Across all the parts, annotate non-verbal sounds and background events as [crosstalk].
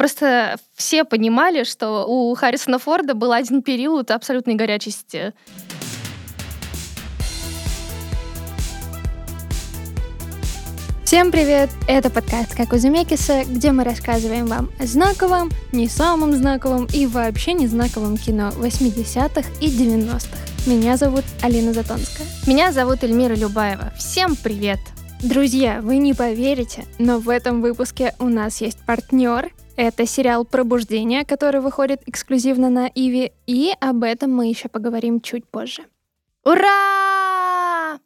Просто все понимали, что у Харрисона Форда был один период абсолютной горячести. Всем привет! Это подкаст «Как у Земекиса», где мы рассказываем вам о знаковом, не самом знаковом и вообще не знаковом кино 80-х и 90-х. Меня зовут Алина Затонская. Меня зовут Эльмира Любаева. Всем привет! Друзья, вы не поверите, но в этом выпуске у нас есть партнер. Это сериал «Пробуждение», который выходит эксклюзивно на Иви, и об этом мы еще поговорим чуть позже. Ура!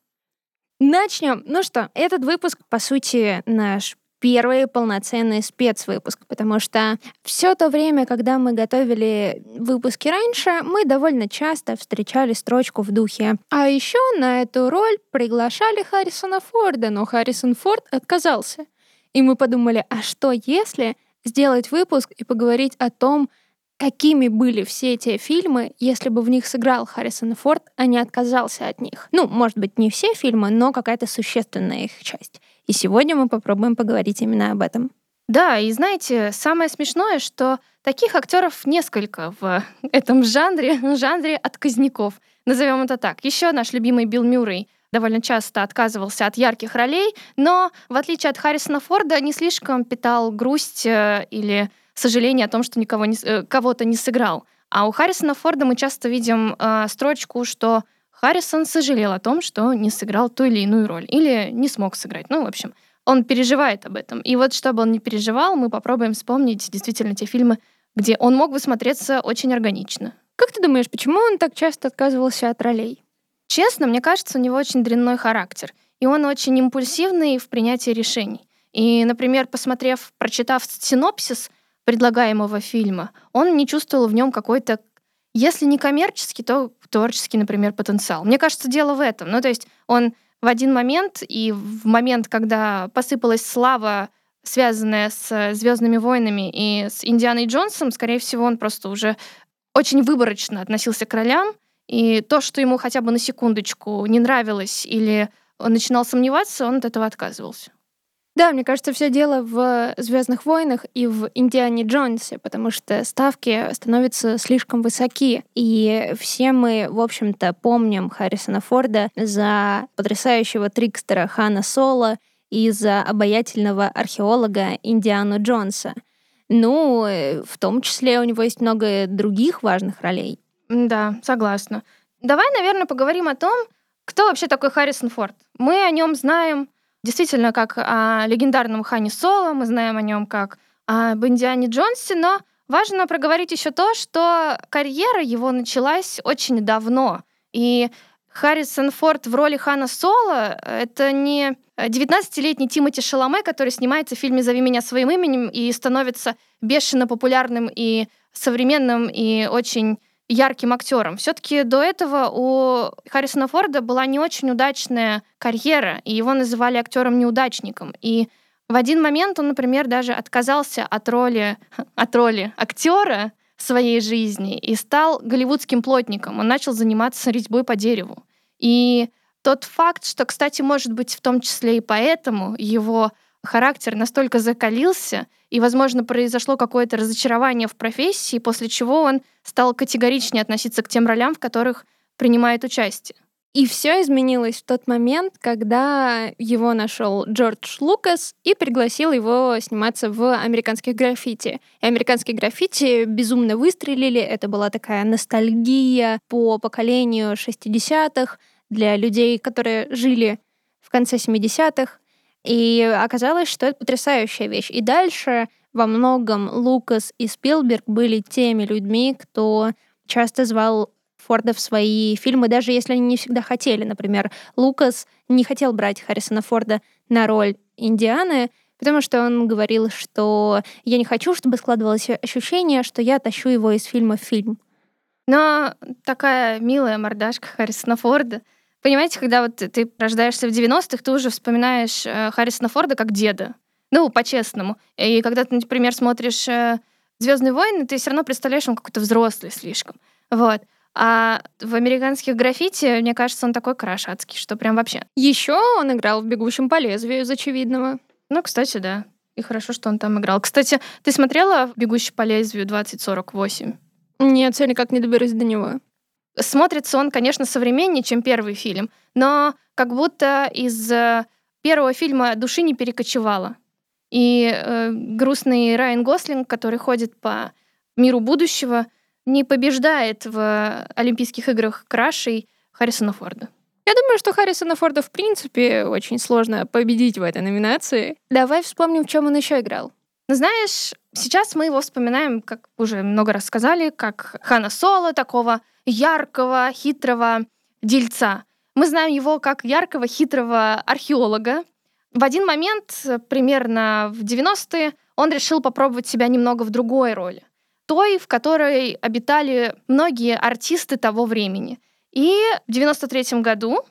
Начнем. Ну что, этот выпуск, по сути, наш первый полноценный спецвыпуск, потому что все то время, когда мы готовили выпуски раньше, мы довольно часто встречали строчку в духе. А еще на эту роль приглашали Харрисона Форда, но Харрисон Форд отказался. И мы подумали, а что если сделать выпуск и поговорить о том, какими были все эти фильмы, если бы в них сыграл Харрисон Форд, а не отказался от них. Ну, может быть, не все фильмы, но какая-то существенная их часть. И сегодня мы попробуем поговорить именно об этом. Да, и знаете, самое смешное, что таких актеров несколько в [laughs] этом жанре, жанре отказников. Назовем это так. Еще наш любимый Билл Мюррей довольно часто отказывался от ярких ролей, но, в отличие от Харрисона Форда, не слишком питал грусть э, или сожаление о том, что никого не, э, кого-то не сыграл. А у Харрисона Форда мы часто видим э, строчку, что Харрисон сожалел о том, что не сыграл ту или иную роль, или не смог сыграть. Ну, в общем, он переживает об этом. И вот чтобы он не переживал, мы попробуем вспомнить действительно те фильмы, где он мог бы смотреться очень органично. Как ты думаешь, почему он так часто отказывался от ролей? Честно, мне кажется, у него очень дрянной характер, и он очень импульсивный в принятии решений. И, например, посмотрев, прочитав синопсис предлагаемого фильма, он не чувствовал в нем какой-то, если не коммерческий, то творческий, например, потенциал. Мне кажется, дело в этом. Ну, то есть он в один момент, и в момент, когда посыпалась слава, связанная с Звездными войнами и с Индианой Джонсом, скорее всего, он просто уже очень выборочно относился к ролям, и то, что ему хотя бы на секундочку не нравилось или он начинал сомневаться, он от этого отказывался. Да, мне кажется, все дело в Звездных войнах и в Индиане Джонсе, потому что ставки становятся слишком высоки. И все мы, в общем-то, помним Харрисона Форда за потрясающего трикстера Хана Соло и за обаятельного археолога Индиану Джонса. Ну, э, в том числе у него есть много других важных ролей. Да, согласна. Давай, наверное, поговорим о том, кто вообще такой Харрисон Форд. Мы о нем знаем действительно как о легендарном Хане Соло, мы знаем о нем как об Индиане Джонсе, но важно проговорить еще то, что карьера его началась очень давно. И Харрисон Форд в роли Хана Соло — это не 19-летний Тимоти Шаломе, который снимается в фильме «Зови меня своим именем» и становится бешено популярным и современным, и очень ярким актером. Все-таки до этого у Харрисона Форда была не очень удачная карьера, и его называли актером-неудачником. И в один момент он, например, даже отказался от роли, [laughs] от роли актера в своей жизни и стал голливудским плотником. Он начал заниматься резьбой по дереву. И тот факт, что, кстати, может быть, в том числе и поэтому его характер настолько закалился, и, возможно, произошло какое-то разочарование в профессии, после чего он стал категоричнее относиться к тем ролям, в которых принимает участие. И все изменилось в тот момент, когда его нашел Джордж Лукас и пригласил его сниматься в «Американских граффити». И «Американские граффити» безумно выстрелили. Это была такая ностальгия по поколению 60-х для людей, которые жили в конце 70-х. И оказалось, что это потрясающая вещь. И дальше во многом Лукас и Спилберг были теми людьми, кто часто звал Форда в свои фильмы, даже если они не всегда хотели. Например, Лукас не хотел брать Харрисона Форда на роль Индианы, потому что он говорил, что я не хочу, чтобы складывалось ощущение, что я тащу его из фильма в фильм. Но такая милая мордашка Харрисона Форда — Понимаете, когда вот ты рождаешься в 90-х, ты уже вспоминаешь э, Харрисона Форда как деда. Ну, по-честному. И когда ты, например, смотришь э, Звездные войны, ты все равно представляешь, он какой-то взрослый слишком. Вот. А в американских граффити, мне кажется, он такой крашацкий, что прям вообще. Еще он играл в «Бегущем по лезвию» из очевидного. Ну, кстати, да. И хорошо, что он там играл. Кстати, ты смотрела «Бегущий по лезвию 2048»? Нет, все никак не доберусь до него. Смотрится он, конечно, современнее, чем первый фильм, но как будто из э, первого фильма души не перекочевало. И э, грустный Райан Гослинг, который ходит по миру будущего, не побеждает в Олимпийских играх крашей Харрисона Форда. Я думаю, что Харрисона Форда в принципе очень сложно победить в этой номинации. Давай вспомним, в чем он еще играл. Ну, знаешь, сейчас мы его вспоминаем, как уже много раз сказали, как Хана Соло, такого яркого, хитрого дельца. Мы знаем его как яркого, хитрого археолога. В один момент, примерно в 90-е, он решил попробовать себя немного в другой роли. Той, в которой обитали многие артисты того времени. И в 93 году,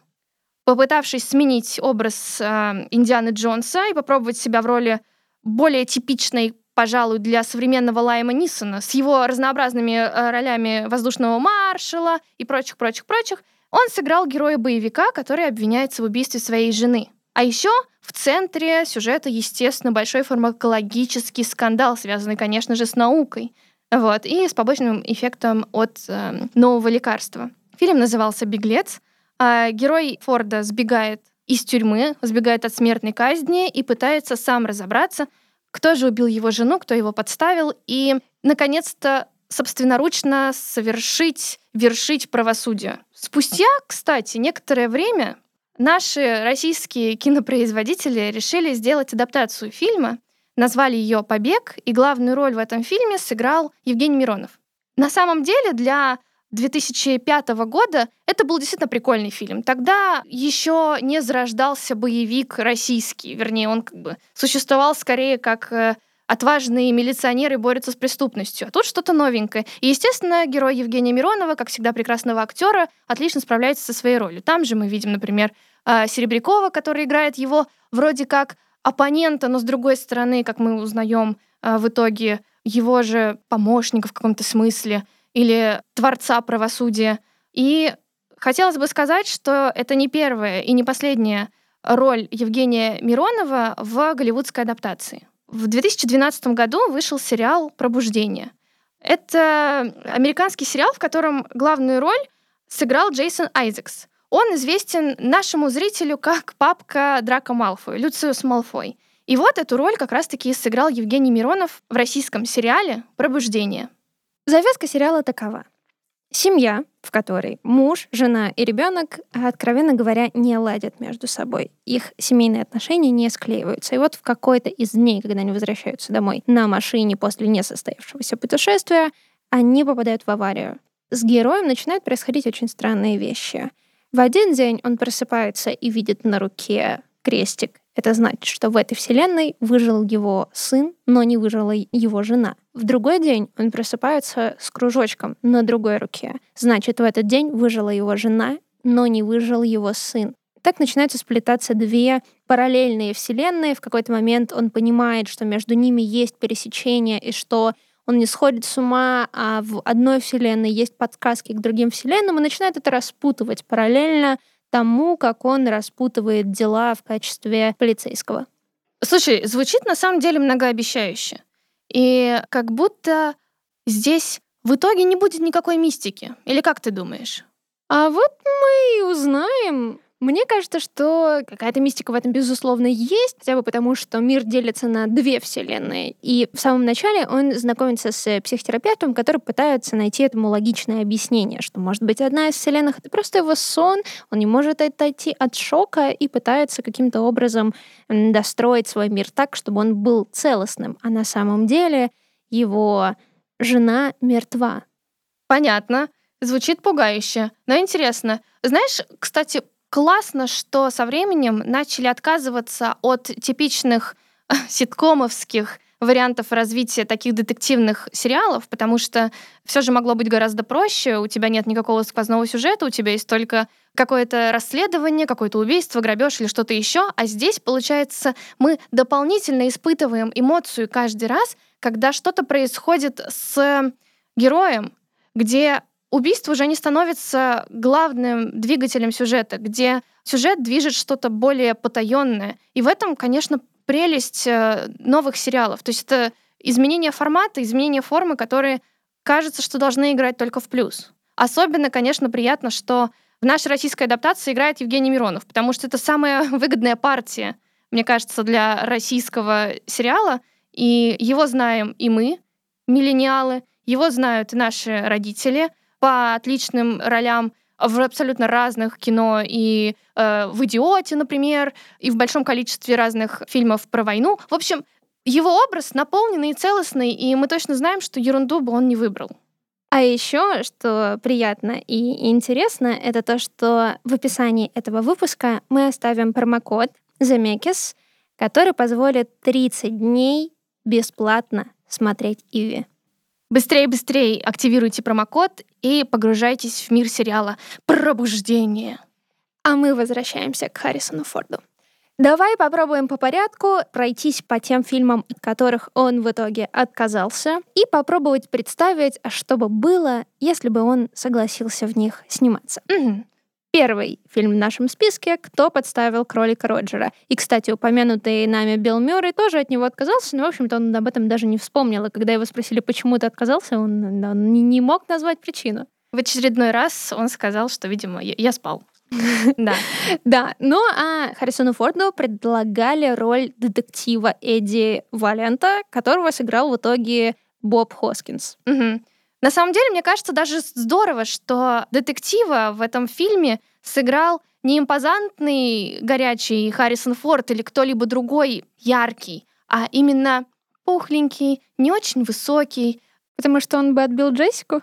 попытавшись сменить образ э, Индианы Джонса и попробовать себя в роли более типичной, пожалуй, для современного Лайма Нисона с его разнообразными э, ролями воздушного маршала и прочих-прочих-прочих, он сыграл героя боевика, который обвиняется в убийстве своей жены. А еще в центре сюжета, естественно, большой фармакологический скандал, связанный, конечно же, с наукой. Вот, и с побочным эффектом от э, нового лекарства. Фильм назывался «Беглец». А герой Форда сбегает из тюрьмы, сбегает от смертной казни и пытается сам разобраться, кто же убил его жену, кто его подставил, и, наконец-то, собственноручно совершить, вершить правосудие. Спустя, кстати, некоторое время наши российские кинопроизводители решили сделать адаптацию фильма, назвали ее «Побег», и главную роль в этом фильме сыграл Евгений Миронов. На самом деле для 2005 года это был действительно прикольный фильм. Тогда еще не зарождался боевик российский, вернее, он как бы существовал скорее как э, отважные милиционеры борются с преступностью. А тут что-то новенькое. И, естественно, герой Евгения Миронова, как всегда прекрасного актера, отлично справляется со своей ролью. Там же мы видим, например, э, Серебрякова, который играет его вроде как оппонента, но с другой стороны, как мы узнаем э, в итоге, его же помощника в каком-то смысле или творца правосудия. И хотелось бы сказать, что это не первая и не последняя роль Евгения Миронова в голливудской адаптации. В 2012 году вышел сериал «Пробуждение». Это американский сериал, в котором главную роль сыграл Джейсон Айзекс. Он известен нашему зрителю как папка Драка Малфой, Люциус Малфой. И вот эту роль как раз-таки сыграл Евгений Миронов в российском сериале «Пробуждение». Завязка сериала такова. Семья, в которой муж, жена и ребенок, откровенно говоря, не ладят между собой. Их семейные отношения не склеиваются. И вот в какой-то из дней, когда они возвращаются домой на машине после несостоявшегося путешествия, они попадают в аварию. С героем начинают происходить очень странные вещи. В один день он просыпается и видит на руке крестик. Это значит, что в этой вселенной выжил его сын, но не выжила его жена. В другой день он просыпается с кружочком на другой руке. Значит, в этот день выжила его жена, но не выжил его сын. Так начинаются сплетаться две параллельные вселенные. В какой-то момент он понимает, что между ними есть пересечение, и что он не сходит с ума, а в одной вселенной есть подсказки к другим вселенным, и начинает это распутывать параллельно тому, как он распутывает дела в качестве полицейского. Слушай, звучит на самом деле многообещающе. И как будто здесь в итоге не будет никакой мистики. Или как ты думаешь? А вот мы и узнаем. Мне кажется, что какая-то мистика в этом, безусловно, есть, хотя бы потому, что мир делится на две вселенные. И в самом начале он знакомится с психотерапевтом, который пытается найти этому логичное объяснение, что, может быть, одна из вселенных — это просто его сон, он не может отойти от шока и пытается каким-то образом достроить свой мир так, чтобы он был целостным. А на самом деле его жена мертва. Понятно. Звучит пугающе, но интересно. Знаешь, кстати, классно, что со временем начали отказываться от типичных [laughs] ситкомовских вариантов развития таких детективных сериалов, потому что все же могло быть гораздо проще. У тебя нет никакого сквозного сюжета, у тебя есть только какое-то расследование, какое-то убийство, грабеж или что-то еще. А здесь, получается, мы дополнительно испытываем эмоцию каждый раз, когда что-то происходит с героем, где убийство уже не становится главным двигателем сюжета, где сюжет движет что-то более потаенное. И в этом, конечно, прелесть э, новых сериалов. То есть это изменение формата, изменение формы, которые кажется, что должны играть только в плюс. Особенно, конечно, приятно, что в нашей российской адаптации играет Евгений Миронов, потому что это самая [laughs] выгодная партия, мне кажется, для российского сериала. И его знаем и мы, миллениалы, его знают и наши родители по отличным ролям в абсолютно разных кино и э, в «Идиоте», например, и в большом количестве разных фильмов про войну. В общем, его образ наполненный и целостный, и мы точно знаем, что ерунду бы он не выбрал. А еще, что приятно и интересно, это то, что в описании этого выпуска мы оставим промокод Замекис, который позволит 30 дней бесплатно смотреть Иви. Быстрее, быстрее активируйте промокод и погружайтесь в мир сериала «Пробуждение». А мы возвращаемся к Харрисону Форду. Давай попробуем по порядку пройтись по тем фильмам, от которых он в итоге отказался, и попробовать представить, а что бы было, если бы он согласился в них сниматься. Мгм. Первый фильм в нашем списке «Кто подставил кролика Роджера». И, кстати, упомянутый нами Билл Мюррей тоже от него отказался, но, в общем-то, он об этом даже не вспомнил. И когда его спросили, почему ты отказался, он, он не- мог назвать причину. В очередной раз он сказал, что, видимо, я, я спал. [laughs] Да. Да, ну а Харрисону Форду предлагали роль детектива Эдди Валента, которого сыграл в итоге Боб Хоскинс. На самом деле, мне кажется, даже здорово, что детектива в этом фильме сыграл не импозантный горячий Харрисон Форд или кто-либо другой яркий, а именно пухленький, не очень высокий. Потому что он бы отбил Джессику?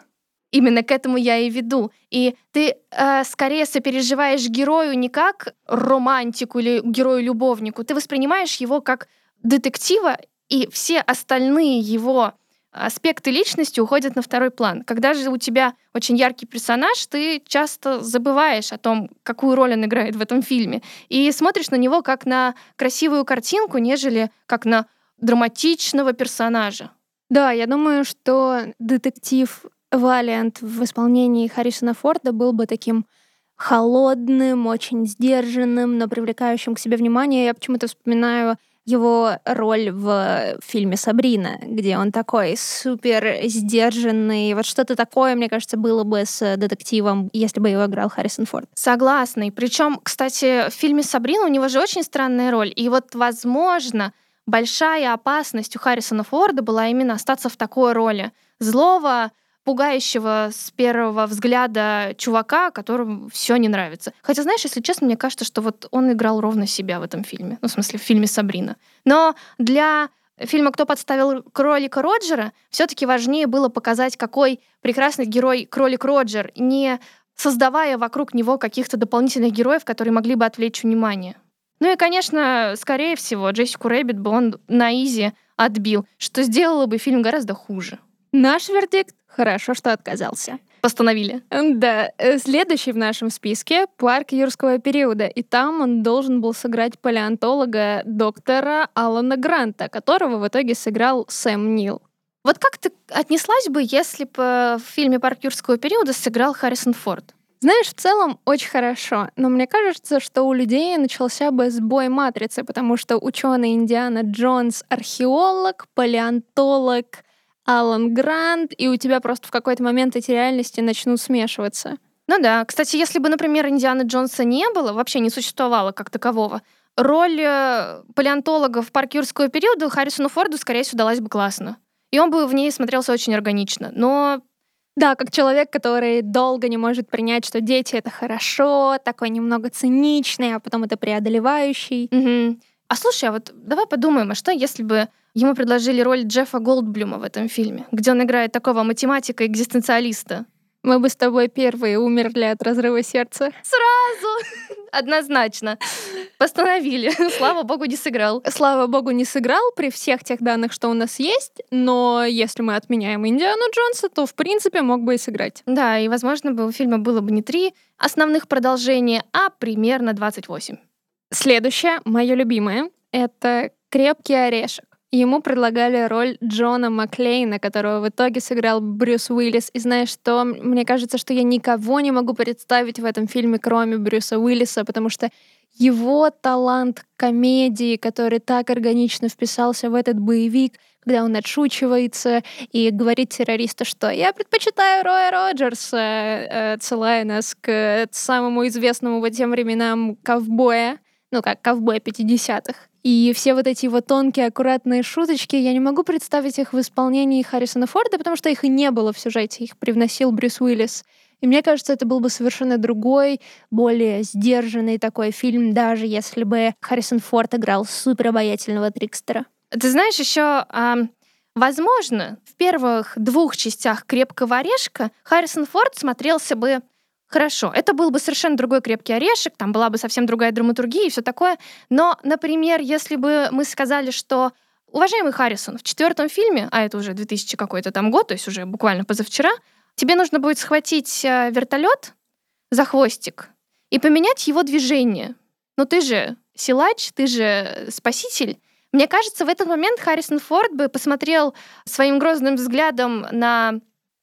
Именно к этому я и веду. И ты э, скорее сопереживаешь герою не как романтику или герою-любовнику, ты воспринимаешь его как детектива, и все остальные его аспекты личности уходят на второй план. Когда же у тебя очень яркий персонаж, ты часто забываешь о том, какую роль он играет в этом фильме, и смотришь на него как на красивую картинку, нежели как на драматичного персонажа. Да, я думаю, что детектив Валиант в исполнении Харрисона Форда был бы таким холодным, очень сдержанным, но привлекающим к себе внимание. Я почему-то вспоминаю его роль в фильме «Сабрина», где он такой супер сдержанный. Вот что-то такое, мне кажется, было бы с детективом, если бы его играл Харрисон Форд. Согласна. И причем, кстати, в фильме Сабрина у него же очень странная роль. И вот, возможно, большая опасность у Харрисона Форда была именно остаться в такой роли. Злого, пугающего с первого взгляда чувака, которому все не нравится. Хотя, знаешь, если честно, мне кажется, что вот он играл ровно себя в этом фильме. Ну, в смысле, в фильме Сабрина. Но для фильма «Кто подставил кролика Роджера» все-таки важнее было показать, какой прекрасный герой кролик Роджер, не создавая вокруг него каких-то дополнительных героев, которые могли бы отвлечь внимание. Ну и, конечно, скорее всего, Джессику Рэббит бы он на easy отбил, что сделало бы фильм гораздо хуже. Наш вердикт — хорошо, что отказался. Постановили. Да, э, следующий в нашем списке — «Парк юрского периода», и там он должен был сыграть палеонтолога доктора Алана Гранта, которого в итоге сыграл Сэм Нил. Вот как ты отнеслась бы, если бы в фильме «Парк юрского периода» сыграл Харрисон Форд? Знаешь, в целом очень хорошо, но мне кажется, что у людей начался бы сбой матрицы, потому что ученый Индиана Джонс — археолог, палеонтолог, Алан Грант, и у тебя просто в какой-то момент эти реальности начнут смешиваться. Ну да. Кстати, если бы, например, Индианы Джонса не было, вообще не существовало как такового, роль э, палеонтолога в парке юрского периода Харрисону Форду, скорее всего, далась бы классно. И он бы в ней смотрелся очень органично. Но Да, как человек, который долго не может принять, что дети — это хорошо, такой немного циничный, а потом это преодолевающий. Мгм. А слушай, а вот давай подумаем, а что если бы ему предложили роль Джеффа Голдблюма в этом фильме, где он играет такого математика-экзистенциалиста? Мы бы с тобой первые умерли от разрыва сердца. Сразу! Однозначно. Постановили. [laughs] Слава богу, не сыграл. Слава богу, не сыграл при всех тех данных, что у нас есть, но если мы отменяем Индиану Джонса, то, в принципе, мог бы и сыграть. Да, и, возможно, бы у фильма было бы не три основных продолжения, а примерно 28. Следующее, мое любимое, это «Крепкий орешек». Ему предлагали роль Джона Маклейна, которого в итоге сыграл Брюс Уиллис. И знаешь что? Мне кажется, что я никого не могу представить в этом фильме, кроме Брюса Уиллиса, потому что его талант комедии, который так органично вписался в этот боевик, когда он отшучивается и говорит террористу, что «я предпочитаю Роя Роджерса», э, отсылая нас к самому известному по тем временам ковбоя, ну как ковбоя 50-х. И все вот эти вот тонкие, аккуратные шуточки, я не могу представить их в исполнении Харрисона Форда, потому что их и не было в сюжете, их привносил Брюс Уиллис. И мне кажется, это был бы совершенно другой, более сдержанный такой фильм, даже если бы Харрисон Форд играл супер обаятельного Трикстера. Ты знаешь, еще, возможно, в первых двух частях «Крепкого орешка» Харрисон Форд смотрелся бы Хорошо, это был бы совершенно другой крепкий орешек, там была бы совсем другая драматургия и все такое. Но, например, если бы мы сказали, что уважаемый Харрисон, в четвертом фильме, а это уже 2000 какой-то там год, то есть уже буквально позавчера, тебе нужно будет схватить э, вертолет за хвостик и поменять его движение. Но ты же силач, ты же спаситель. Мне кажется, в этот момент Харрисон Форд бы посмотрел своим грозным взглядом на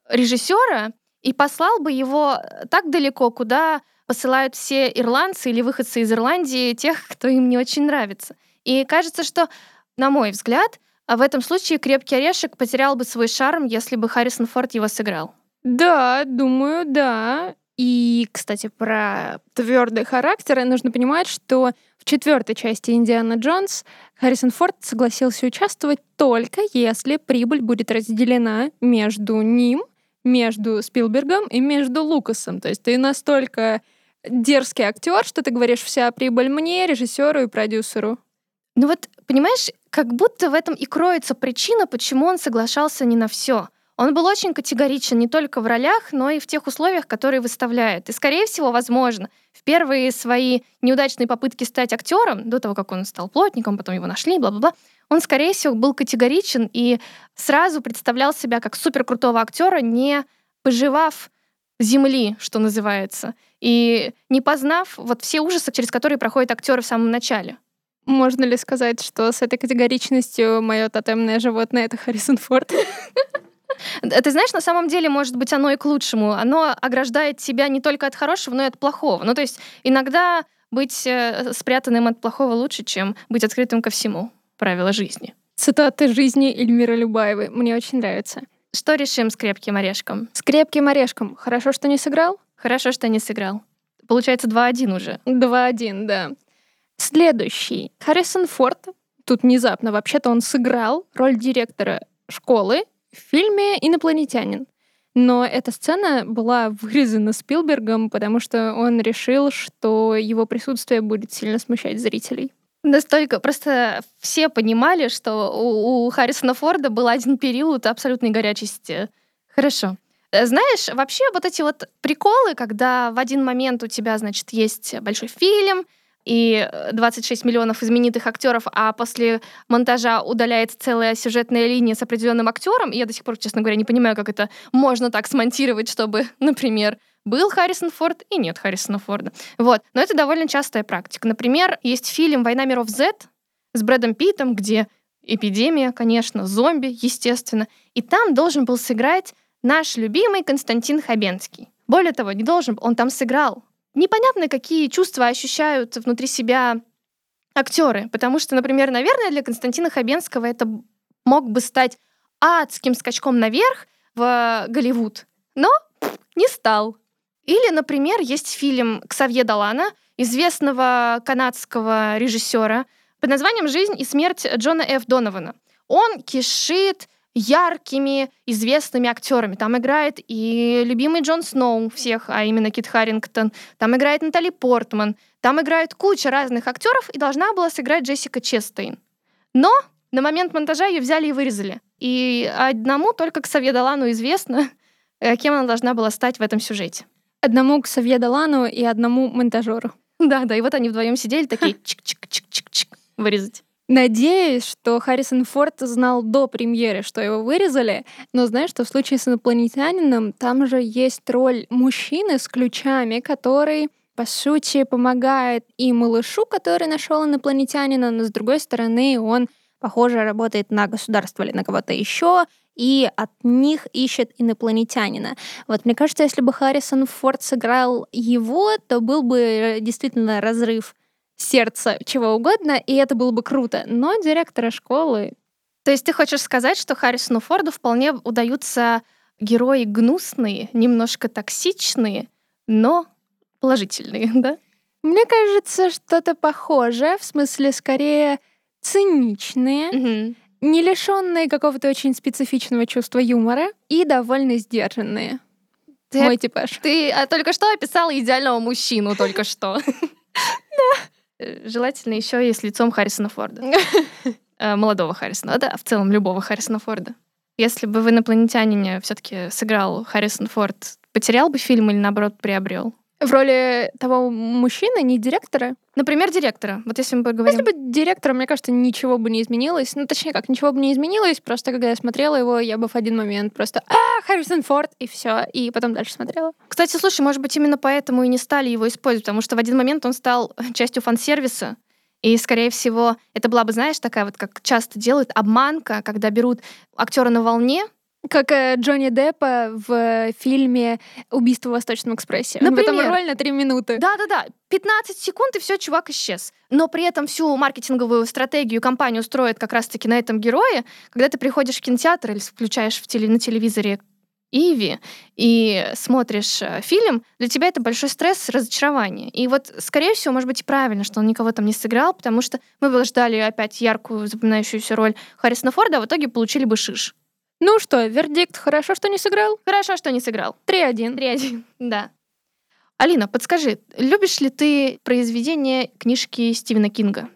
режиссера и послал бы его э, так далеко, куда посылают все ирландцы или выходцы из Ирландии, тех, кто им не очень нравится. И кажется, что, на мой взгляд, в этом случае «Крепкий орешек» потерял бы свой шарм, если бы Харрисон Форд его сыграл. Да, думаю, да. И, кстати, про твердый характер нужно понимать, что в четвертой части Индиана Джонс Харрисон Форд согласился участвовать только если прибыль будет разделена между ним между Спилбергом и между Лукасом. То есть ты настолько дерзкий актер, что ты говоришь, вся прибыль мне, режиссеру и продюсеру. Ну вот, понимаешь, как будто в этом и кроется причина, почему он соглашался не на все. Он был очень категоричен не только в ролях, но и в тех условиях, которые выставляют. И, скорее всего, возможно, в первые свои неудачные попытки стать актером, до того, как он стал плотником, потом его нашли, бла-бла-бла, он, скорее всего, был категоричен и сразу представлял себя как суперкрутого актера, не поживав земли, что называется, и не познав вот все ужасы, через которые проходят актеры в самом начале. Можно ли сказать, что с этой категоричностью мое тотемное животное это Харрисон Форд? Ты знаешь, на самом деле, может быть, оно и к лучшему. Оно ограждает себя не только от хорошего, но и от плохого. Ну, то есть иногда быть э, спрятанным от плохого лучше, чем быть открытым ко всему правила жизни. Цитаты жизни Эльмира Любаевой. Мне очень нравится. Что решим с крепким орешком? С крепким орешком. Хорошо, что не сыграл? Хорошо, что не сыграл. Получается 2-1 уже. 2-1, да. Следующий. Харрисон Форд. Тут внезапно, вообще-то он сыграл роль директора школы в фильме «Инопланетянин». Но эта сцена была вырезана Спилбергом, потому что он решил, что его присутствие будет сильно смущать зрителей. Настолько просто все понимали, что у, у Харрисона Форда был один период абсолютной горячести. Хорошо. Э, знаешь, вообще вот эти вот приколы, когда в один момент у тебя, значит, есть большой фильм, и 26 миллионов знаменитых актеров, а после монтажа удаляется целая сюжетная линия с определенным актером. И я до сих пор, честно говоря, не понимаю, как это можно так смонтировать, чтобы, [laughs] например, был Харрисон Форд и нет Харрисона Форда. Вот. Но это довольно частая практика. Например, есть фильм «Война миров Z» с Брэдом Питтом, где эпидемия, конечно, зомби, естественно. И там должен был сыграть наш любимый Константин Хабенский. Более того, не должен, он там сыграл. Непонятно, какие чувства ощущают внутри себя актеры, потому что, например, наверное, для Константина Хабенского это мог бы стать адским скачком наверх в Голливуд, но не стал. Или, например, есть фильм Ксавье Далана, известного канадского режиссера, под названием «Жизнь и смерть Джона Ф. Донована». Он кишит яркими, известными актерами. Там играет и любимый Джон Сноу всех, а именно Кит Харрингтон. Там играет Натали Портман. Там играет куча разных актеров, и должна была сыграть Джессика Честейн. Но на момент монтажа ее взяли и вырезали. И одному только к Савье Далану известно, э, кем она должна была стать в этом сюжете. Одному к Савье Далану и одному монтажеру. Да, да, и вот они вдвоем сидели такие [laughs] чик-чик-чик-чик-чик вырезать. Надеюсь, что Харрисон Форд знал до премьеры, что его вырезали, но знаешь, что в случае с инопланетянином там же есть роль мужчины с ключами, который по сути, помогает и малышу, который нашел инопланетянина, но с другой стороны, он, похоже, работает на государство или на кого-то еще, и от них ищет инопланетянина. Вот мне кажется, если бы Харрисон Форд сыграл его, то был бы действительно разрыв сердца чего угодно, и это было бы круто. Но директора школы... То есть ты хочешь сказать, что Харрисону Форду вполне удаются герои гнусные, немножко токсичные, но положительные, [laughs] да? Мне кажется, что-то похожее, в смысле, скорее циничные, Мгм. Не лишенные какого-то очень специфичного чувства юмора и довольно сдержанные. Ты, Мой типаж. ты а, только что описала идеального мужчину, только [laughs] что. Да. Желательно еще и с лицом Харрисона Форда. [laughs] Э, Молодого Харрисона, да, в целом любого Харрисона Форда. Если бы в «Инопланетянине» все-таки сыграл Харрисон Форд, потерял бы фильм или, наоборот, приобрел? В роли того мужчины, не директора. Например, директора. Вот если мы поговорим... Если бы директором, мне кажется, ничего бы не изменилось. Ну, точнее, как, ничего бы не изменилось. Просто когда я смотрела его, я бы в один момент просто «А, Харрисон Форд!» и все. И потом дальше смотрела. Кстати, слушай, может быть, именно поэтому и не стали его использовать, потому что в один момент он стал [laughs] частью фан-сервиса, и, скорее всего, это была бы, знаешь, такая вот, как часто делают, обманка, когда берут актера на волне, Как э, Джонни Деппа в фильме «Убийство в Восточном экспрессе». Ну, Например. там роль на три минуты. Да-да-да, 15 секунд, и все, чувак исчез. Но при этом всю маркетинговую стратегию компанию строит как раз-таки на этом герое. Когда ты приходишь в кинотеатр или включаешь в теле- на телевизоре Иви и смотришь э, фильм, для тебя это большой стресс, разочарование. И вот, скорее всего, может быть и правильно, что он никого там не сыграл, потому что мы бы ждали опять яркую, запоминающуюся роль Харрисона Форда, а в итоге получили бы шиш. Ну что, вердикт, хорошо, что не сыграл? Хорошо, что не сыграл. 3-1. 3-1, [laughs] да. Алина, подскажи, любишь ли ты произведения книжки Стивена Кинга?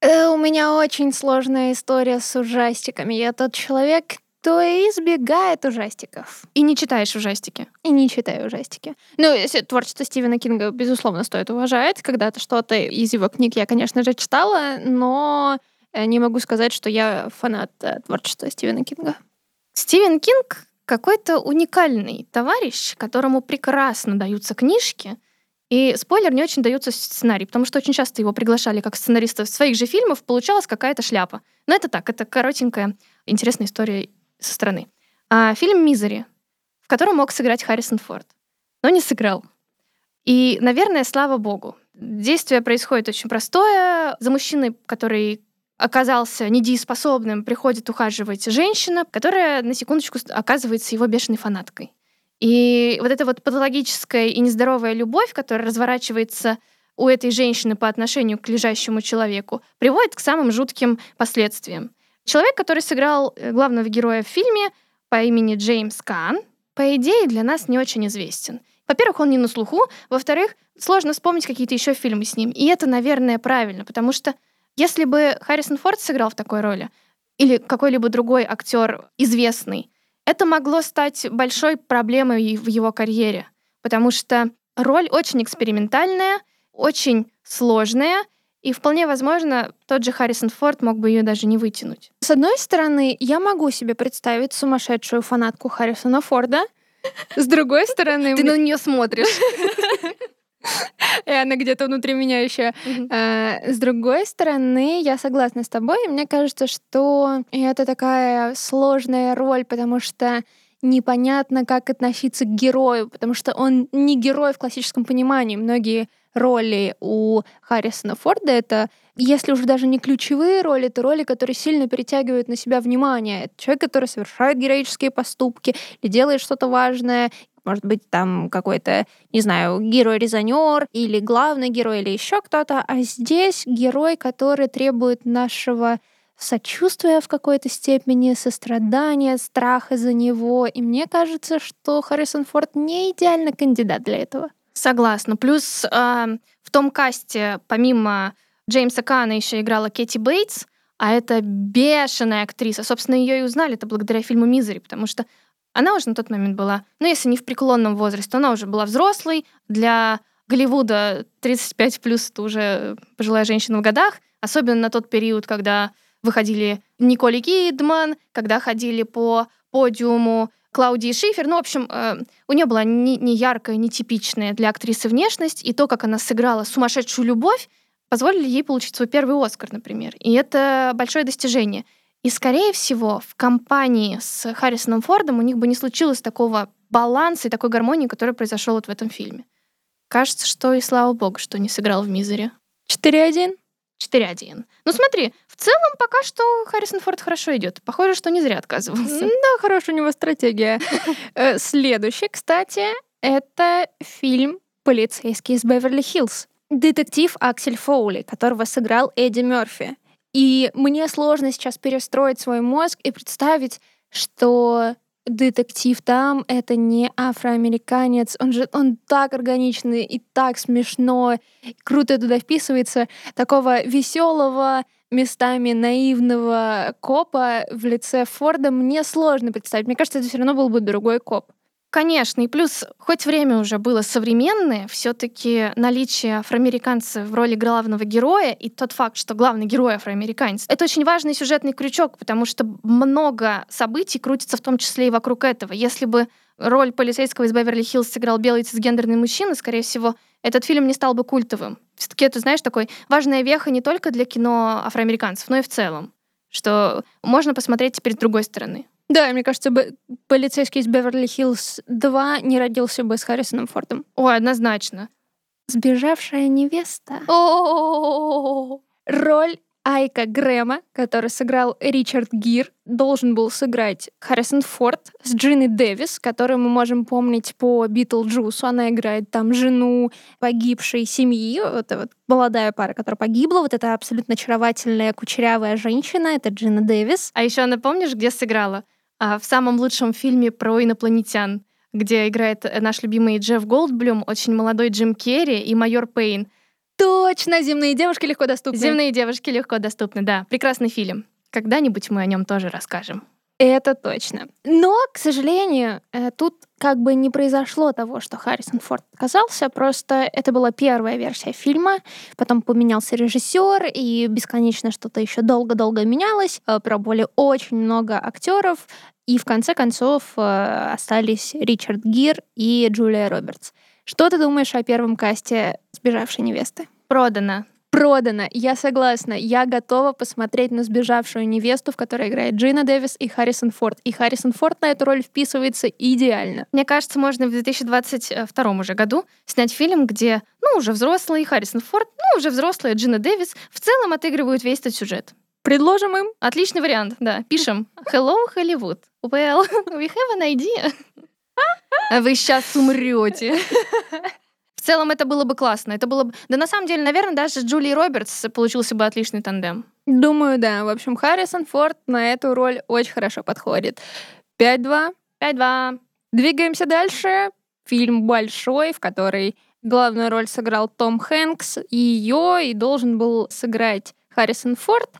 Э, У меня очень сложная история с ужастиками. Я тот человек, кто избегает ужастиков. И не читаешь ужастики? И не читаю ужастики. Ну, если творчество Стивена Кинга, безусловно, стоит уважать. Когда-то что-то из его книг я, конечно же, читала, но не могу сказать, что я фанат э, творчества Стивена Кинга. Стивен Кинг какой-то уникальный товарищ, которому прекрасно даются книжки, и спойлер, не очень дается сценарий, потому что очень часто его приглашали как сценариста своих же фильмов, получалась какая-то шляпа. Но это так, это коротенькая, интересная история со стороны. А фильм «Мизери», в котором мог сыграть Харрисон Форд, но не сыграл. И, наверное, слава богу. Действие происходит очень простое. За мужчиной, который оказался недееспособным, приходит ухаживать женщина, которая, на секундочку, оказывается его бешеной фанаткой. И вот эта вот патологическая и нездоровая любовь, которая разворачивается у этой женщины по отношению к лежащему человеку, приводит к самым жутким последствиям. Человек, который сыграл э, главного героя в фильме по имени Джеймс Кан, по идее, для нас не очень известен. Во-первых, он не на слуху, во-вторых, сложно вспомнить какие-то еще фильмы с ним. И это, наверное, правильно, потому что если бы Харрисон Форд сыграл в такой роли, или какой-либо другой актер известный, это могло стать большой проблемой в его карьере, потому что роль очень экспериментальная, очень сложная, и вполне возможно, тот же Харрисон Форд мог бы ее даже не вытянуть. С одной стороны, я могу себе представить сумасшедшую фанатку Харрисона Форда. С другой стороны, Ты на нее смотришь. [laughs] [laughs] и она где-то внутри меня еще. Мгм. С другой стороны, я согласна с тобой. и Мне кажется, что это такая сложная роль, потому что непонятно, как относиться к герою, потому что он не герой в классическом понимании. Многие роли у Харрисона Форда это, если уже даже не ключевые роли, это роли, которые сильно перетягивают на себя внимание. Это человек, который совершает героические поступки или делает что-то важное, может быть, там какой-то, не знаю, герой-резонер или главный герой или еще кто-то, а здесь герой, который требует нашего сочувствия в какой-то степени, сострадания, страха за него. И мне кажется, что Харрисон Форд не идеальный кандидат для этого. Согласна. Плюс а, в том касте, помимо Джеймса Кана, еще играла Кэти Бейтс, а это бешеная актриса. Собственно, ее и узнали это благодаря фильму «Мизери», потому что она уже на тот момент была, ну, если не в преклонном возрасте, то она уже была взрослой. Для Голливуда 35 плюс это уже пожилая женщина в годах, особенно на тот период, когда выходили Николи Кидман, когда ходили по подиуму Клаудии Шифер. Ну, в общем, э, у нее была не, не яркая, не типичная для актрисы внешность, и то, как она сыграла сумасшедшую любовь, позволили ей получить свой первый Оскар, например. И это большое достижение. И, скорее всего, в компании с Харрисоном Фордом у них бы не случилось такого баланса и такой гармонии, который произошел вот в этом фильме. Кажется, что и слава богу, что не сыграл в «Мизере». 4-1? 4-1. Ну смотри, в целом пока что Харрисон Форд хорошо идет. Похоже, что не зря отказывался. Да, хорошая у него стратегия. [laughs] Э, следующий, кстати, это фильм «Полицейский из Беверли-Хиллз». Детектив Аксель Фоули, которого сыграл Эдди Мерфи. И мне сложно сейчас перестроить свой мозг и представить, что детектив там это не афроамериканец. Он же он так органичный и так смешно, круто туда вписывается. Такого веселого, местами наивного копа в лице Форда мне сложно представить. Мне кажется, это все равно был бы другой коп. Конечно, и плюс, хоть время уже было современное, все-таки наличие афроамериканца в роли главного героя и тот факт, что главный герой афроамериканец, это очень важный сюжетный крючок, потому что много событий крутится в том числе и вокруг этого. Если бы роль полицейского из Беверли-Хиллз сыграл белый цисгендерный мужчина, скорее всего, этот фильм не стал бы культовым. Все-таки это, знаешь, такой важная веха не только для кино афроамериканцев, но и в целом, что можно посмотреть теперь с другой стороны. Да, мне кажется, бы полицейский из Беверли-Хиллз 2 не родился бы с Харрисоном Фордом. Ой, однозначно. Сбежавшая невеста. Роль Айка Грэма, который сыграл Ричард Гир, должен был сыграть Харрисон Форд с Джиной Дэвис, которую мы можем помнить по Битлджусу. Она играет там жену погибшей семьи. Это вот молодая пара, которая погибла. Вот эта абсолютно очаровательная кучерявая женщина. Это Джинна Дэвис. А еще она, помнишь, где сыграла? А, в самом лучшем фильме про инопланетян, где играет наш любимый Джефф Голдблюм, очень молодой Джим Керри и майор Пейн. Точно, земные девушки легко доступны. Земные девушки легко доступны, да. Прекрасный фильм. Когда-нибудь мы о нем тоже расскажем. Это точно. Но, к сожалению, э, тут как бы не произошло того, что Харрисон Форд отказался, просто это была первая версия фильма, потом поменялся режиссер, и бесконечно что-то еще долго-долго менялось, э, пробовали очень много актеров, и в конце концов э, остались Ричард Гир и Джулия Робертс. Что ты думаешь о первом касте «Сбежавшей невесты»? Продано продано. Я согласна. Я готова посмотреть на сбежавшую невесту, в которой играет Джина Дэвис и Харрисон Форд. И Харрисон Форд на эту роль вписывается идеально. Мне кажется, можно в 2022 уже году снять фильм, где, ну, уже взрослый Харрисон Форд, ну, уже взрослая Джина Дэвис в целом отыгрывают весь этот сюжет. Предложим им. Отличный вариант, да. Пишем. Hello, Hollywood. Well, [laughs] we have an idea. Вы сейчас умрете. [laughs] В целом это было бы классно. Это было бы... Да на самом деле, наверное, даже с Джулией Робертс получился бы отличный тандем. Думаю, да. В общем, Харрисон Форд на эту роль очень хорошо подходит. 5-2. 5-2. Двигаемся дальше. Фильм большой, в который главную роль сыграл Том Хэнкс, и ее и должен был сыграть Харрисон Форд.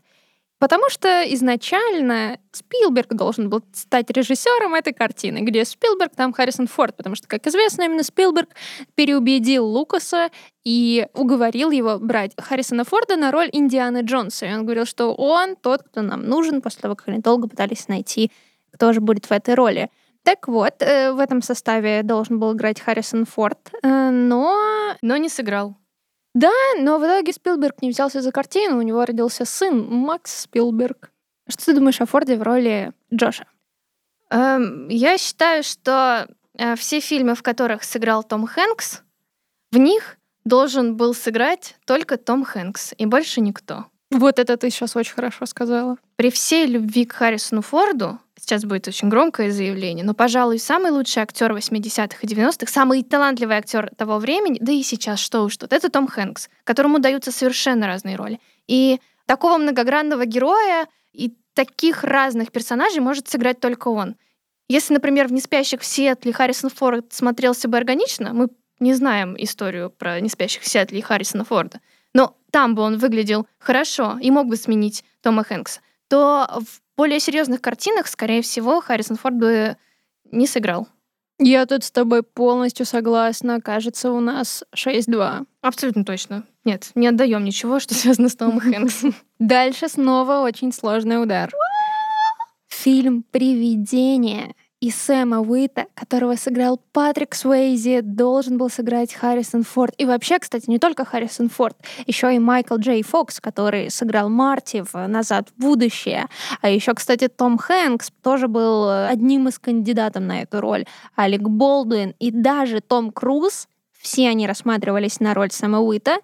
Потому что изначально Спилберг должен был стать режиссером этой картины, где Спилберг, там Харрисон Форд, потому что, как известно, именно Спилберг переубедил Лукаса и уговорил его брать Харрисона Форда на роль Индианы Джонса. И он говорил, что он тот, кто нам нужен, после того, как они долго пытались найти, кто же будет в этой роли. Так вот, э, в этом составе должен был играть Харрисон Форд, э, но... Но не сыграл. Да, но в итоге Спилберг не взялся за картину, у него родился сын Макс Спилберг. Что ты думаешь о Форде в роли Джоша? Эм, я считаю, что э, все фильмы, в которых сыграл Том Хэнкс, в них должен был сыграть только Том Хэнкс и больше никто. Вот это ты сейчас очень хорошо сказала. При всей любви к Харрисону Форду, сейчас будет очень громкое заявление, но, пожалуй, самый лучший актер 80-х и 90-х, самый талантливый актер того времени, да и сейчас, что уж тут, это Том Хэнкс, которому даются совершенно разные роли. И такого многогранного героя и таких разных персонажей может сыграть только он. Если, например, в «Неспящих в Сиэтле» Харрисон Форд смотрелся бы органично, мы не знаем историю про «Неспящих в Сиэтле» и Харрисона Форда, там бы он выглядел хорошо и мог бы сменить Тома Хэнкса, то в более серьезных картинах, скорее всего, Харрисон Форд бы не сыграл. Я тут с тобой полностью согласна. Кажется, у нас 6-2. Абсолютно точно. Нет, не отдаем ничего, что связано с Томом Хэнксом. [laughs] Дальше снова очень сложный удар. Фильм «Привидение» и Сэма Уита, которого сыграл Патрик Суэйзи, должен был сыграть Харрисон Форд. И вообще, кстати, не только Харрисон Форд, еще и Майкл Джей Фокс, который сыграл Марти в «Назад в будущее». А еще, кстати, Том Хэнкс тоже был одним из кандидатов на эту роль. Алек Болдуин и даже Том Круз все они рассматривались на роль Сэма Уита.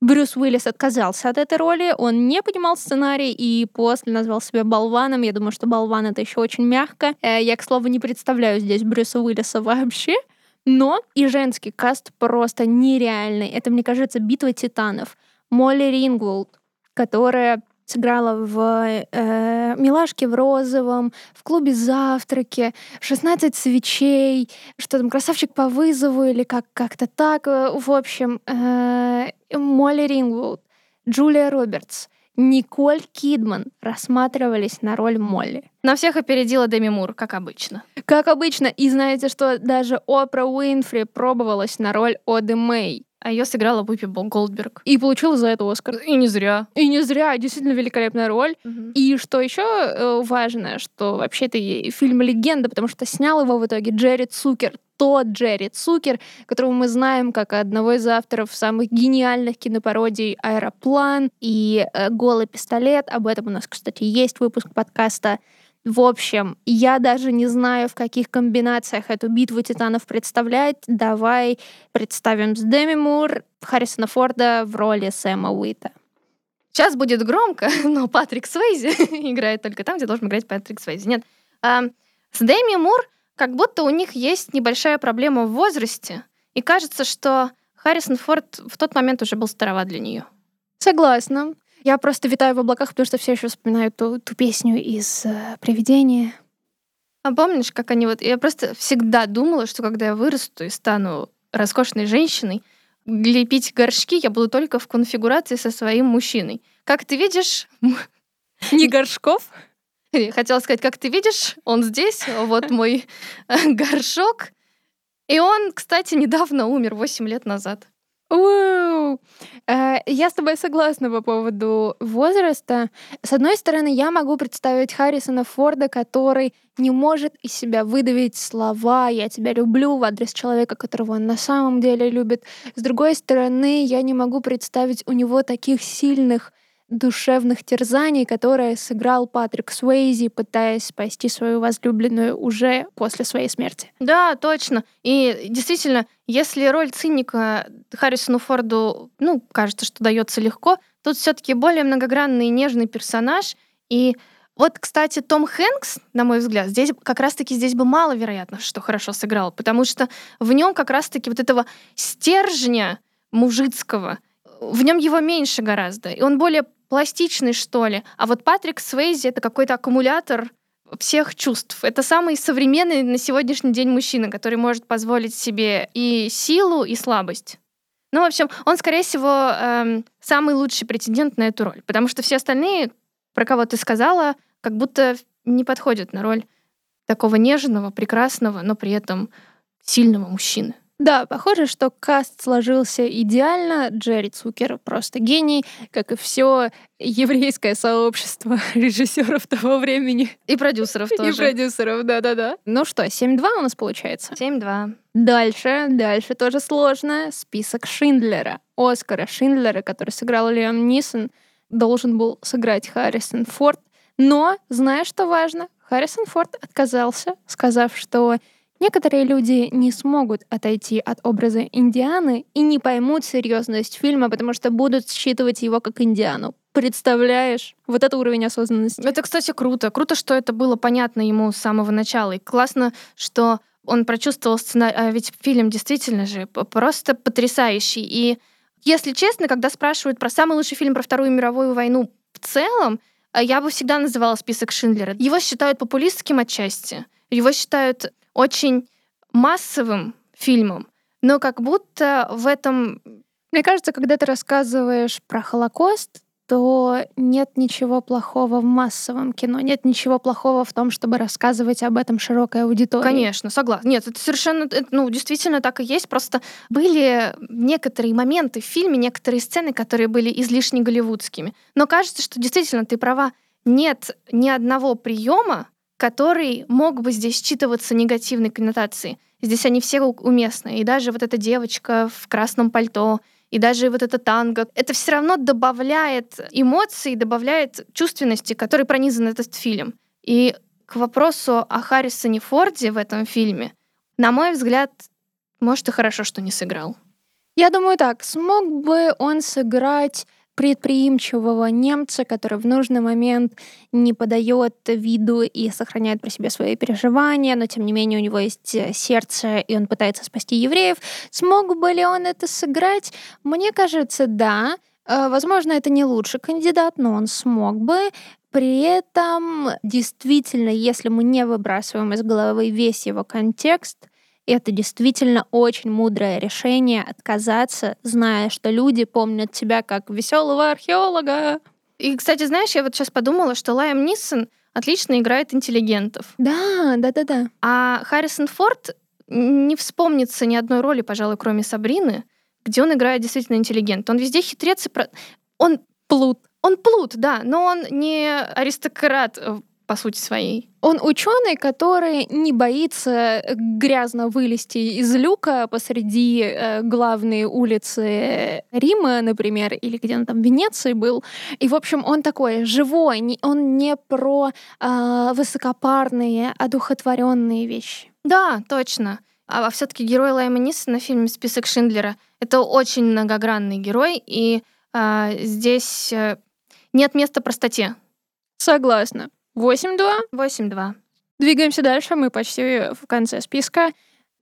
Брюс Уиллис отказался от этой роли, он не понимал сценарий и после назвал себя болваном. Я думаю, что болван — это еще очень мягко. Э, я, к слову, не представляю здесь Брюса Уиллиса [laughs] вообще. Но и женский каст просто нереальный. Это, мне кажется, битва титанов. Молли Рингволд, которая сыграла в э, «Милашке в розовом», в клубе «Завтраки», «16 свечей», что там «Красавчик по вызову» или как- как-то так. В общем, э, Молли Рингвуд, Джулия Робертс, Николь Кидман рассматривались на роль Молли. На всех опередила Деми Мур, как обычно. Как обычно. И знаете, что даже Опра Уинфри пробовалась на роль Оды Мэй. А ее сыграла Вупи Голдберг. И получила за это Оскар. И не зря. И не зря, действительно великолепная роль. Мгм. И что еще э, важно, что вообще это фильм легенда, потому что снял его в итоге Джерри Цукер, тот Джерри Цукер, которого мы знаем как одного из авторов самых гениальных кинопародий «Аэроплан» и э, «Голый пистолет». Об этом у нас, кстати, есть выпуск подкаста. В общем, я даже не знаю, в каких комбинациях эту битву титанов представлять. Давай представим с Деми Мур Харрисона Форда в роли Сэма Уита. Сейчас будет громко, [laughs] но Патрик Свейзи [laughs] играет только там, где должен играть Патрик Свейзи. Нет. А, с Дэми Мур как будто у них есть небольшая проблема в возрасте, и кажется, что Харрисон Форд в тот момент уже был староват для нее. Согласна. Я просто витаю в облаках, потому что все еще вспоминаю ту, ту песню из э, «Привидения». А помнишь, как они вот... Я просто всегда думала, что когда я вырасту и стану роскошной женщиной, лепить горшки я буду только в конфигурации со своим мужчиной. Как ты видишь, Не Горшков? Хотела сказать, как ты видишь, он здесь, вот мой э, горшок. И он, кстати, недавно умер, 8 лет назад. Э, Я с тобой согласна по поводу возраста. С одной стороны, я могу представить Харрисона Форда, который не может из себя выдавить слова «я тебя люблю» в адрес человека, которого он на самом деле любит. С другой стороны, я не могу представить у него таких сильных душевных терзаний, которые сыграл Патрик Суэйзи, пытаясь спасти свою возлюбленную уже после своей смерти. Да, точно. И действительно, если роль циника Харрисону Форду, ну, кажется, что дается легко, тут все-таки более многогранный и нежный персонаж. И вот, кстати, Том Хэнкс, на мой взгляд, здесь как раз-таки здесь бы маловероятно, что хорошо сыграл, потому что в нем как раз-таки вот этого стержня мужицкого, в нем его меньше гораздо, и он более пластичный, что ли. А вот Патрик Свейзи — это какой-то аккумулятор всех чувств. Это самый современный на сегодняшний день мужчина, который может позволить себе и силу, и слабость. Ну, в общем, он, скорее всего, эм, самый лучший претендент на эту роль, потому что все остальные, про кого ты сказала, как будто не подходят на роль такого нежного, прекрасного, но при этом сильного мужчины. Да, похоже, что каст сложился идеально. Джерри Цукер просто гений, как и все еврейское сообщество [laughs] режиссеров того времени. И продюсеров И тоже. продюсеров, да-да-да. Ну что, 7-2 у нас получается? 7-2. Дальше, дальше тоже сложно. Список Шиндлера. Оскара Шиндлера, который сыграл Лиам Нисон, должен был сыграть Харрисон Форд. Но, знаешь, что важно? Харрисон Форд отказался, сказав, что некоторые люди не смогут отойти от образа Индианы и не поймут серьезность фильма, потому что будут считывать его как Индиану. Представляешь? Вот это уровень осознанности. Это, кстати, круто. Круто, что это было понятно ему с самого начала. И классно, что он прочувствовал сценарий. А ведь фильм действительно же просто потрясающий. И, если честно, когда спрашивают про самый лучший фильм про Вторую мировую войну в целом, а я бы всегда называла список Шиндлера. Его считают популистским отчасти. Его считают очень массовым фильмом. Но как будто в этом Мне кажется, когда ты рассказываешь про Холокост, то нет ничего плохого в массовом кино, нет ничего плохого в том, чтобы рассказывать об этом широкой аудитории. Конечно, согласна. Нет, это совершенно, ну, действительно так и есть. Просто были некоторые моменты в фильме, некоторые сцены, которые были излишне голливудскими. Но кажется, что действительно ты права. Нет ни одного приема, который мог бы здесь считываться негативной коннотацией. Здесь они все уместны. И даже вот эта девочка в красном пальто, и даже вот это танго, это все равно добавляет эмоций, добавляет чувственности, которой пронизан этот фильм. И к вопросу о Харрисоне Форде в этом фильме, на мой взгляд, может и хорошо, что не сыграл. Я думаю так, смог бы он сыграть предприимчивого немца, который в нужный момент не подает виду и сохраняет при себе свои переживания, но тем не менее у него есть э, сердце, и он пытается спасти евреев. Смог бы ли он это сыграть? Мне кажется, да. Э, возможно, это не лучший кандидат, но он смог бы. При этом, действительно, если мы не выбрасываем из головы весь его контекст, это действительно очень мудрое решение отказаться, зная, что люди помнят тебя как веселого археолога. И, кстати, знаешь, я вот сейчас подумала, что Лайм Ниссон отлично играет интеллигентов. Да, да, да, да. А Харрисон Форд не вспомнится ни одной роли, пожалуй, кроме Сабрины, где он играет действительно интеллигент. Он везде хитрец и про... Он плут. Он плут, да, но он не аристократ э, по сути своей. Он ученый, который не боится грязно вылезти из люка посреди э, главной улицы Рима, например, или где он там в Венеции был. И, в общем, он такой живой, не, он не про э, высокопарные, одухотворенные вещи. Да, точно. А, а все-таки герой Лайма Нисона на фильме «Список Шиндлера» — это очень многогранный герой, и э, здесь э, нет места простоте. Согласна. 8-2? 8-2. Двигаемся дальше, мы почти в конце списка.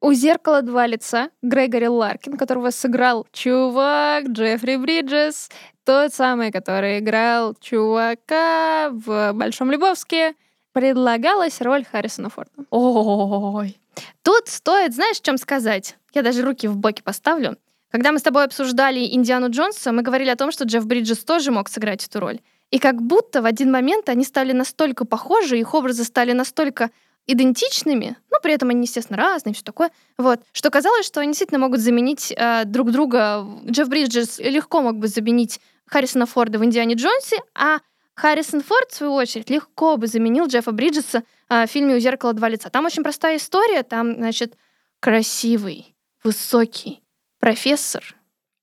У зеркала два лица. Грегори Ларкин, которого сыграл чувак Джеффри Бриджес, тот самый, который играл чувака в Большом Любовске. Предлагалась роль Харрисона Форда. Ой. Тут стоит, знаешь, чем сказать? Я даже руки в боки поставлю. Когда мы с тобой обсуждали Индиану Джонса, мы говорили о том, что Джефф Бриджес тоже мог сыграть эту роль. И как будто в один момент они стали настолько похожи, их образы стали настолько идентичными, но при этом они, естественно, разные, все такое, вот, что казалось, что они действительно могут заменить э, друг друга. Джефф Бриджес легко мог бы заменить Харрисона Форда в «Индиане Джонсе», а Харрисон Форд, в свою очередь, легко бы заменил Джеффа Бриджеса э, в фильме «У зеркала два лица». Там очень простая история, там, значит, красивый, высокий профессор,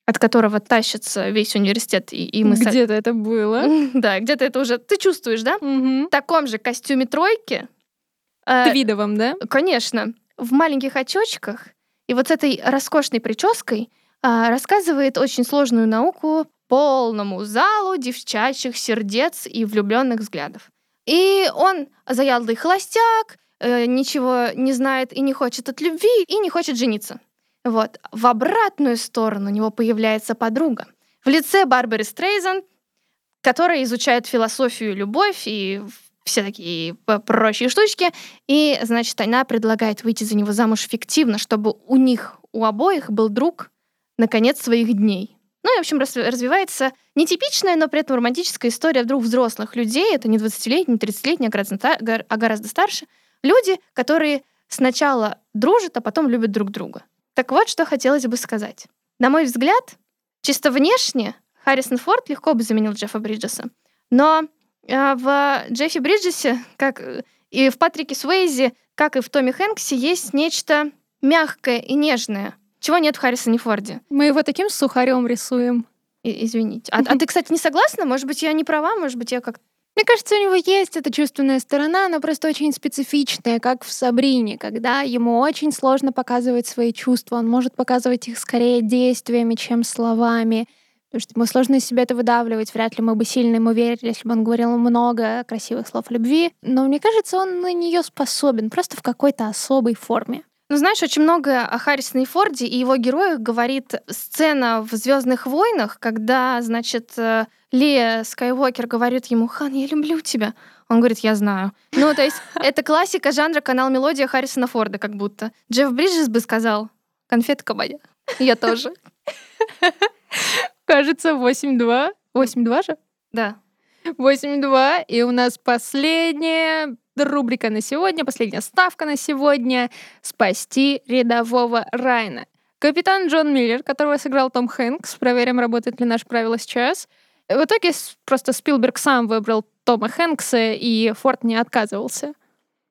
от которого тащится весь университет. И, и мы где-то это было. [laughs] Да, где-то это уже... Ты чувствуешь, да? Угу. В таком же костюме тройки. Э, Твидовом, да? Конечно. В маленьких очочках и вот с этой роскошной прической э, рассказывает очень сложную науку полному залу девчачьих сердец и влюбленных взглядов. И он заядлый холостяк, э, ничего не знает и не хочет от любви, и не хочет жениться. Вот. В обратную сторону у него появляется подруга в лице Барбары Стрейзен, которая изучает философию, любовь и все такие прочие штучки. И, значит, она предлагает выйти за него замуж фиктивно, чтобы у них, у обоих был друг на конец своих дней. Ну и, в общем, развивается нетипичная, но при этом романтическая история вдруг взрослых людей. Это не 20-летний, не 30-летний, а гораздо старше. Люди, которые сначала дружат, а потом любят друг друга. Так вот, что хотелось бы сказать. На мой взгляд, чисто внешне Харрисон Форд легко бы заменил Джеффа Бриджеса. Но э, в Джеффе Бриджесе, как и в Патрике Суэйзи, как и в Томми Хэнксе, есть нечто мягкое и нежное, чего нет в Харрисоне Форде. Мы его таким сухарем рисуем. И, извините. А, а ты, кстати, не согласна? Может быть, я не права, может быть, я как-то мне кажется, у него есть эта чувственная сторона, но просто очень специфичная, как в Сабрине, когда ему очень сложно показывать свои чувства. Он может показывать их скорее действиями, чем словами. Потому что ему сложно из себя это выдавливать. Вряд ли мы бы сильно ему верили, если бы он говорил много красивых слов любви. Но мне кажется, он на нее способен, просто в какой-то особой форме. Ну, знаешь, очень много о Харрисоне Форде и его героях говорит сцена в Звездных войнах, когда, значит, э, Лея Скайуокер говорит ему, Хан, я люблю тебя. Он говорит, я знаю. Ну, то есть [laughs] это классика жанра канал Мелодия Харрисона Форда, как будто. Джефф Бриджес бы сказал, конфетка моя. Я тоже. Кажется, 8-2. 8-2 же? Да. 8-2. И у нас последняя рубрика на сегодня, последняя ставка на сегодня — «Спасти рядового Райна». Капитан Джон Миллер, которого сыграл Том Хэнкс, проверим, работает ли наше правило сейчас. В итоге просто Спилберг сам выбрал Тома Хэнкса, и Форд не отказывался.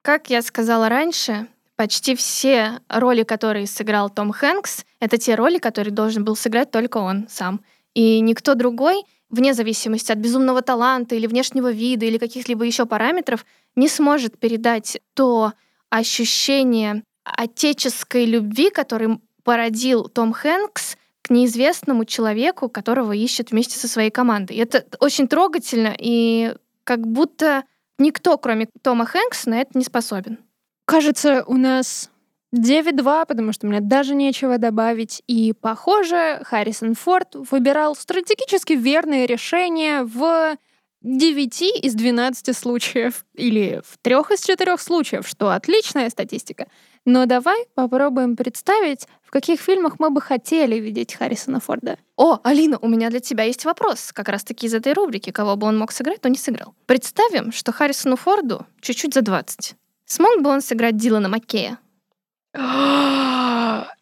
Как я сказала раньше, почти все роли, которые сыграл Том Хэнкс, это те роли, которые должен был сыграть только он сам. И никто другой, вне зависимости от безумного таланта или внешнего вида или каких-либо еще параметров, не сможет передать то ощущение отеческой любви, который породил Том Хэнкс к неизвестному человеку, которого ищет вместе со своей командой. Это очень трогательно, и как будто никто, кроме Тома Хэнкса, на это не способен. Кажется, у нас 9-2, потому что мне даже нечего добавить. И, похоже, Харрисон Форд выбирал стратегически верные решения в 9 из 12 случаев. Или в 3 из 4 случаев, что отличная статистика. Но давай попробуем представить, в каких фильмах мы бы хотели видеть Харрисона Форда. О, Алина, у меня для тебя есть вопрос, как раз-таки из этой рубрики, кого бы он мог сыграть, но не сыграл. Представим, что Харрисону Форду чуть-чуть за 20. Смог бы он сыграть Дилана Маккея?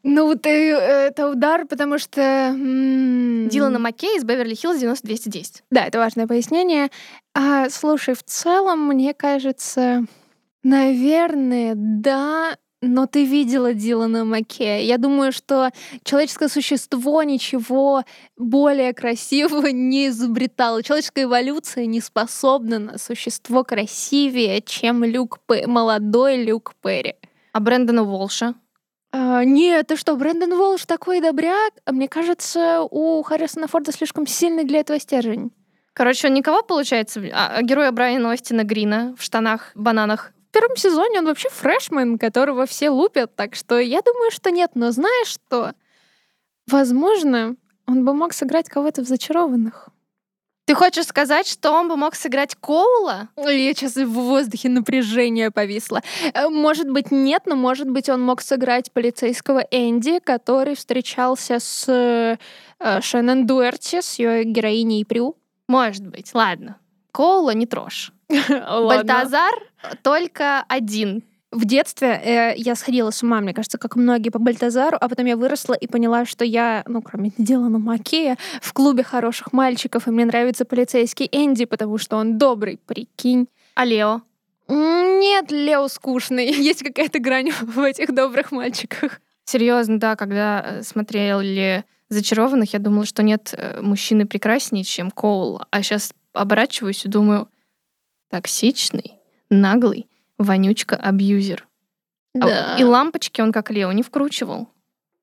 Ну, ты, это удар, потому что... м, Дилана Маккея из Беверли-Хиллз 90210. Да, это важное пояснение. А, слушай, в целом, мне кажется, наверное, да, но ты видела Дилана Маккея. Я думаю, что человеческое существо ничего более красивого [laughs] не изобретало. Человеческая эволюция не способна на существо красивее, чем Люк Пе- молодой Люк Перри. А Брэндона Волша? А, нет, ты что, Брэндон Волш такой добряк? А мне кажется, у Харрисона Форда слишком сильный для этого стержень. Короче, он никого, получается, а, а героя Брайана Остина Грина в штанах-бананах. В первом сезоне он вообще фрешмен, которого все лупят, так что я думаю, что нет. Но знаешь что? Возможно, он бы мог сыграть кого-то в «Зачарованных». Ты хочешь сказать, что он бы мог сыграть Коула? Я сейчас в воздухе напряжение повисло. Э, Может быть, нет, но может быть, он мог сыграть полицейского Энди, который встречался с э, Шеннон Дуэрти, с ее героиней Прю. Может быть, ладно. Коула не трожь. [laughs] Бальтазар только один. В детстве э, я сходила с ума, мне кажется, как многие по Бальтазару, а потом я выросла и поняла, что я, ну, кроме Дилана Макея, в клубе хороших мальчиков, и мне нравится полицейский Энди, потому что он добрый, прикинь. А Лео? Нет, Лео скучный. [laughs] Есть какая-то грань в этих добрых мальчиках. Серьезно, да, когда э, смотрели «Зачарованных», я думала, что нет э, мужчины прекраснее, чем Коул. А сейчас оборачиваюсь и думаю, токсичный, наглый, вонючка-абьюзер. А И лампочки он, как Лео, не вкручивал.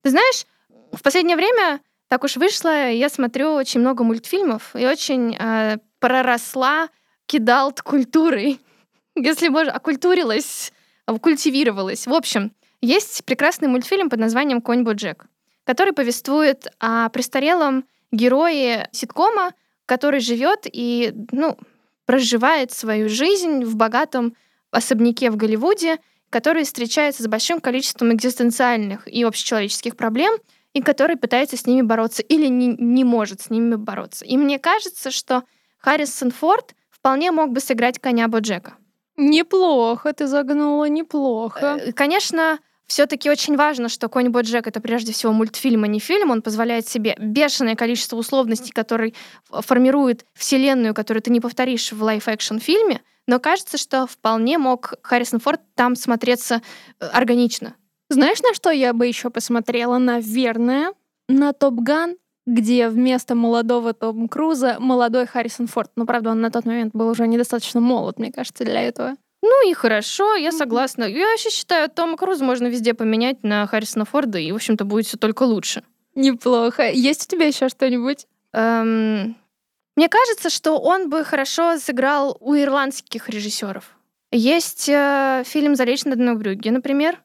Ты знаешь, в последнее время так уж вышло, я смотрю очень много мультфильмов и очень э, проросла кидалт культурой. [laughs] Если можно, окультурилась, культивировалась. В общем, есть прекрасный мультфильм под названием «Конь Боджек», который повествует о престарелом герое ситкома, который живет и, ну, проживает свою жизнь в богатом особняке в Голливуде, который встречается с большим количеством экзистенциальных и общечеловеческих проблем, и который пытается с ними бороться или не, не может с ними бороться. И мне кажется, что Харрисон Форд вполне мог бы сыграть коня Боджека. Неплохо, ты загнула, неплохо. Э, Конечно, все-таки очень важно, что Конь Боджек это прежде всего мультфильм, а не фильм. Он позволяет себе бешеное количество условностей, которые формируют вселенную, которую ты не повторишь в live-action фильме. Но кажется, что вполне мог Харрисон Форд там смотреться э, органично. Знаешь, на что я бы еще посмотрела? Наверное, на Top Gun, где вместо молодого Тома Круза молодой Харрисон Форд. Но, правда, он на тот момент был уже недостаточно молод, мне кажется, для этого. Ну и хорошо, я согласна. Я вообще считаю, Тома Круза можно везде поменять на Харрисона Форда, и, в общем-то, будет все только лучше. Неплохо. Есть у тебя еще что-нибудь? Эм, Мне кажется, что он бы хорошо сыграл у ирландских режиссеров. Есть э, фильм «Залечь на дно Брюгге», например,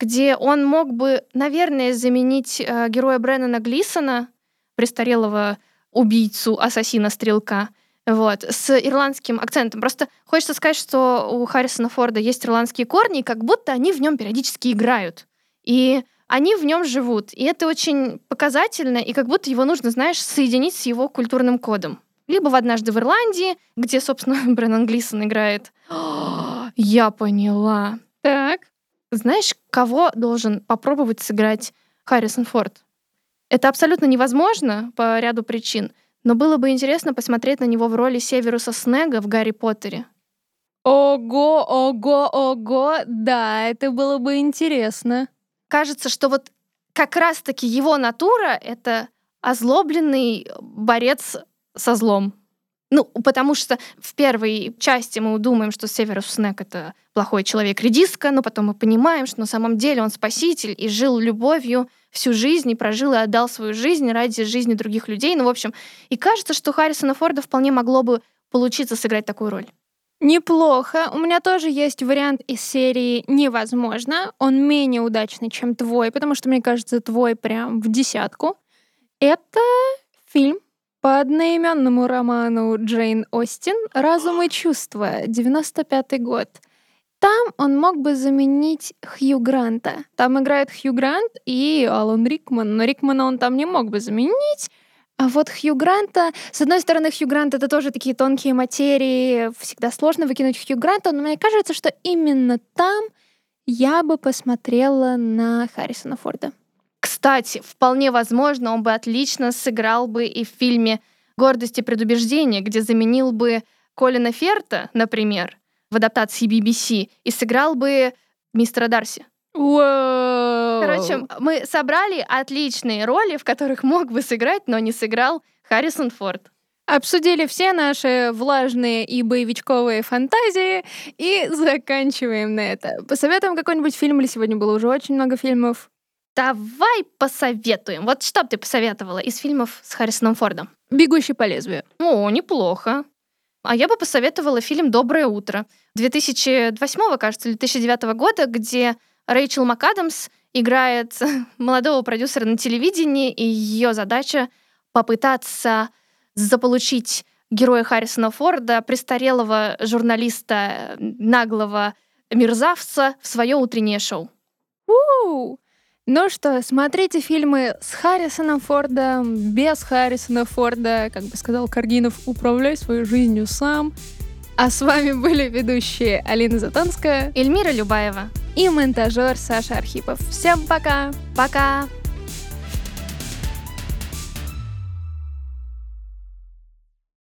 где он мог бы, наверное, заменить э, героя Бреннана Глисона, престарелого убийцу, ассасина, стрелка, вот, с ирландским акцентом. Просто хочется сказать, что у Харрисона Форда есть ирландские корни, и как будто они в нем периодически играют. И они в нем живут. И это очень показательно, и как будто его нужно, знаешь, соединить с его культурным кодом. Либо в «Однажды в Ирландии», где, собственно, [laughs] Бреннан Глисон играет. [gasps] Я поняла. Так. Знаешь, кого должен попробовать сыграть Харрисон Форд? Это абсолютно невозможно по ряду причин, но было бы интересно посмотреть на него в роли Северуса Снега в «Гарри Поттере». Ого, ого, ого. Да, это было бы интересно. Кажется, что вот как раз-таки его натура — это озлобленный борец со злом. Ну, потому что в первой части мы думаем, что Северус Снег — это плохой человек-редиска, но потом мы понимаем, что на самом деле он спаситель и жил любовью всю жизнь, и прожил и отдал свою жизнь ради жизни других людей. Ну, в общем, и кажется, что Харрисона Форда вполне могло бы получиться сыграть такую роль. Неплохо. У меня тоже есть вариант из серии «Невозможно». Он менее удачный, чем твой, потому что, мне кажется, твой прям в десятку. Это фильм по одноименному роману Джейн Остин «Разум и [gasps] чувства», 95 год. Там он мог бы заменить Хью Гранта. Там играет Хью Грант и Алан Рикман, но Рикмана он там не мог бы заменить. А вот Хью Гранта, с одной стороны, Хью Грант это тоже такие тонкие материи, всегда сложно выкинуть Хью Гранта, но мне кажется, что именно там я бы посмотрела на Харрисона Форда. Кстати, вполне возможно, он бы отлично сыграл бы и в фильме «Гордость и предубеждение», где заменил бы Колина Ферта, например, в адаптации BBC, и сыграл бы мистера Дарси. Wow. Короче, мы собрали отличные роли, в которых мог бы сыграть, но не сыграл Харрисон Форд. Обсудили все наши влажные и боевичковые фантазии и заканчиваем на это. Посоветуем какой-нибудь фильм, или сегодня было уже очень много фильмов. Давай посоветуем. Вот что бы ты посоветовала из фильмов с Харрисоном Фордом? «Бегущий по лезвию». О, неплохо. А я бы посоветовала фильм «Доброе утро» 2008, кажется, или 2009 года, где Рэйчел МакАдамс играет [laughs] молодого продюсера на телевидении, и ее задача попытаться заполучить героя Харрисона Форда, престарелого журналиста, наглого мерзавца, в свое утреннее шоу. У-у-у. Ну что, смотрите фильмы с Харрисоном Фордом, без Харрисона Форда. Как бы сказал Каргинов, управляй своей жизнью сам. А с вами были ведущие Алина Затонская, Эльмира Любаева и монтажер Саша Архипов. Всем пока! Пока!